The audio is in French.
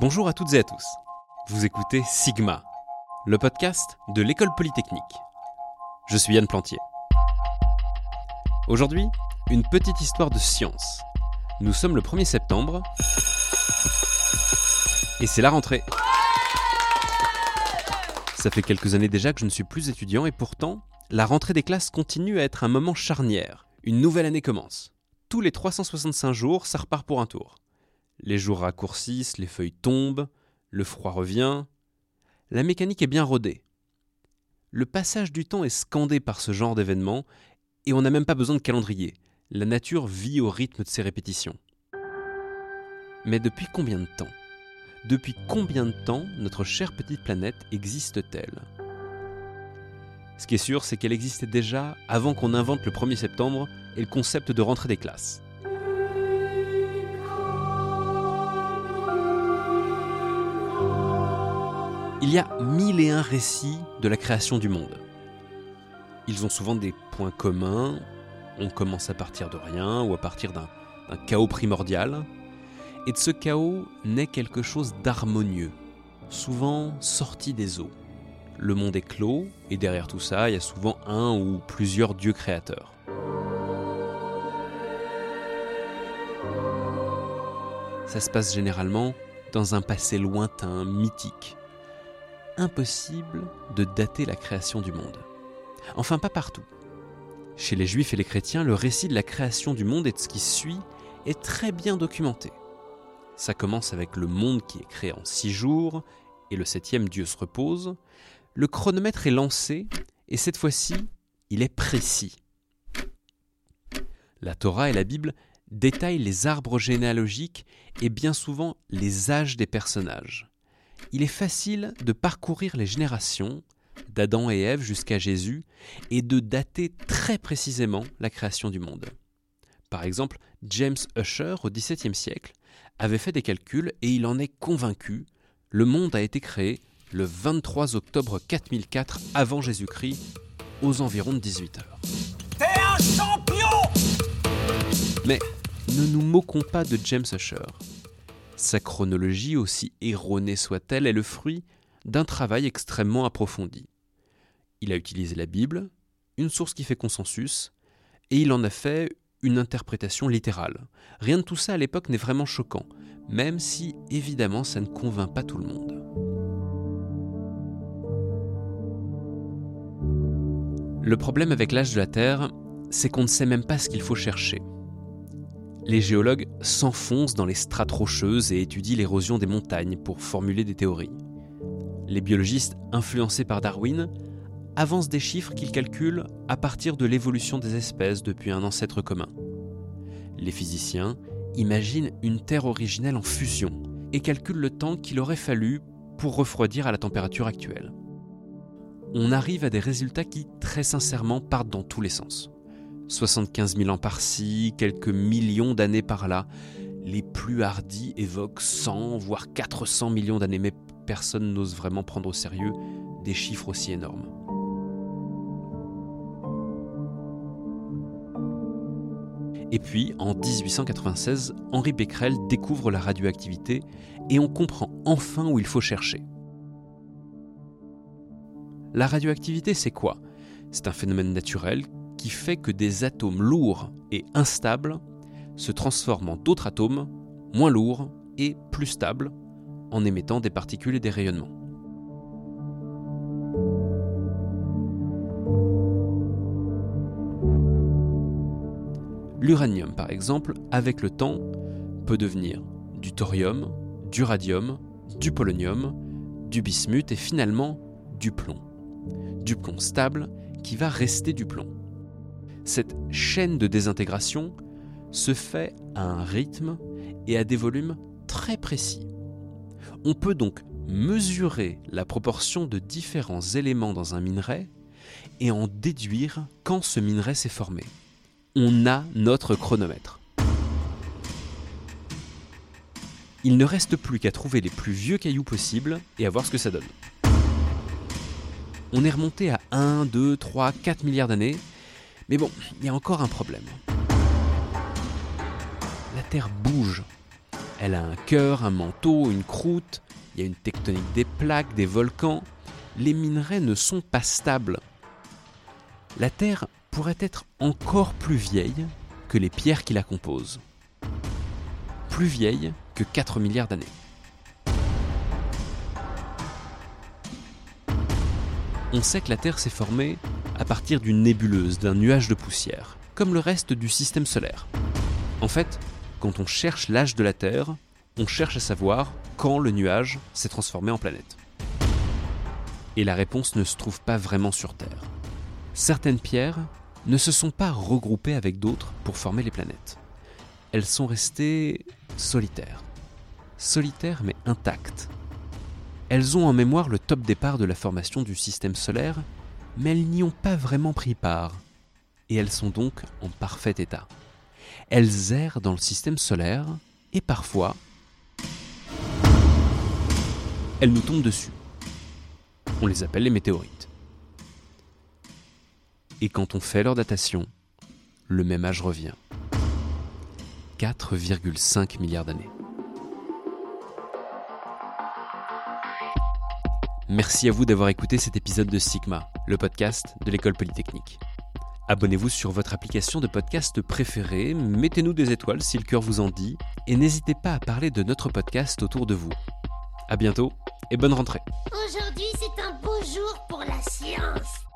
Bonjour à toutes et à tous. Vous écoutez Sigma, le podcast de l'école polytechnique. Je suis Yann Plantier. Aujourd'hui, une petite histoire de science. Nous sommes le 1er septembre et c'est la rentrée. Ça fait quelques années déjà que je ne suis plus étudiant et pourtant, la rentrée des classes continue à être un moment charnière. Une nouvelle année commence. Tous les 365 jours, ça repart pour un tour. Les jours raccourcissent, les feuilles tombent, le froid revient. La mécanique est bien rodée. Le passage du temps est scandé par ce genre d'événements, et on n'a même pas besoin de calendrier. La nature vit au rythme de ses répétitions. Mais depuis combien de temps? Depuis combien de temps notre chère petite planète existe-t-elle? Ce qui est sûr, c'est qu'elle existait déjà avant qu'on invente le 1er septembre et le concept de rentrée des classes. Il y a mille et un récits de la création du monde. Ils ont souvent des points communs. On commence à partir de rien ou à partir d'un chaos primordial. Et de ce chaos naît quelque chose d'harmonieux, souvent sorti des eaux. Le monde est clos et derrière tout ça, il y a souvent un ou plusieurs dieux créateurs. Ça se passe généralement dans un passé lointain, mythique impossible de dater la création du monde. Enfin, pas partout. Chez les juifs et les chrétiens, le récit de la création du monde et de ce qui suit est très bien documenté. Ça commence avec le monde qui est créé en six jours, et le septième Dieu se repose. Le chronomètre est lancé, et cette fois-ci, il est précis. La Torah et la Bible détaillent les arbres généalogiques et bien souvent les âges des personnages il est facile de parcourir les générations, d'Adam et Ève jusqu'à Jésus, et de dater très précisément la création du monde. Par exemple, James Usher, au XVIIe siècle, avait fait des calculs et il en est convaincu, le monde a été créé le 23 octobre 4004 avant Jésus-Christ, aux environs de 18 heures. T'es un champion Mais ne nous moquons pas de James Usher. Sa chronologie, aussi erronée soit-elle, est le fruit d'un travail extrêmement approfondi. Il a utilisé la Bible, une source qui fait consensus, et il en a fait une interprétation littérale. Rien de tout ça à l'époque n'est vraiment choquant, même si évidemment ça ne convainc pas tout le monde. Le problème avec l'âge de la Terre, c'est qu'on ne sait même pas ce qu'il faut chercher les géologues s'enfoncent dans les strates rocheuses et étudient l'érosion des montagnes pour formuler des théories. Les biologistes, influencés par Darwin, avancent des chiffres qu'ils calculent à partir de l'évolution des espèces depuis un ancêtre commun. Les physiciens imaginent une Terre originelle en fusion et calculent le temps qu'il aurait fallu pour refroidir à la température actuelle. On arrive à des résultats qui, très sincèrement, partent dans tous les sens. 75 000 ans par-ci, quelques millions d'années par-là. Les plus hardis évoquent 100, voire 400 millions d'années, mais personne n'ose vraiment prendre au sérieux des chiffres aussi énormes. Et puis, en 1896, Henri Becquerel découvre la radioactivité et on comprend enfin où il faut chercher. La radioactivité, c'est quoi? C'est un phénomène naturel qui fait que des atomes lourds et instables se transforment en d'autres atomes moins lourds et plus stables en émettant des particules et des rayonnements. L'uranium, par exemple, avec le temps, peut devenir du thorium, du radium, du polonium, du bismuth et finalement du plomb. Du plomb stable qui va rester du plomb cette chaîne de désintégration se fait à un rythme et à des volumes très précis. On peut donc mesurer la proportion de différents éléments dans un minerai et en déduire quand ce minerai s'est formé. On a notre chronomètre. Il ne reste plus qu'à trouver les plus vieux cailloux possibles et à voir ce que ça donne. On est remonté à 1, 2, 3, 4 milliards d'années mais bon, il y a encore un problème. La Terre bouge. Elle a un cœur, un manteau, une croûte, il y a une tectonique des plaques, des volcans. Les minerais ne sont pas stables. La Terre pourrait être encore plus vieille que les pierres qui la composent. Plus vieille que 4 milliards d'années. On sait que la Terre s'est formée à partir d'une nébuleuse, d'un nuage de poussière, comme le reste du système solaire. En fait, quand on cherche l'âge de la Terre, on cherche à savoir quand le nuage s'est transformé en planète. Et la réponse ne se trouve pas vraiment sur Terre. Certaines pierres ne se sont pas regroupées avec d'autres pour former les planètes. Elles sont restées solitaires. Solitaires mais intactes. Elles ont en mémoire le top départ de la formation du système solaire, mais elles n'y ont pas vraiment pris part. Et elles sont donc en parfait état. Elles errent dans le système solaire et parfois elles nous tombent dessus. On les appelle les météorites. Et quand on fait leur datation, le même âge revient. 4,5 milliards d'années. Merci à vous d'avoir écouté cet épisode de Sigma, le podcast de l'école polytechnique. Abonnez-vous sur votre application de podcast préférée, mettez-nous des étoiles si le cœur vous en dit, et n'hésitez pas à parler de notre podcast autour de vous. A bientôt et bonne rentrée. Aujourd'hui, c'est un beau jour pour la science.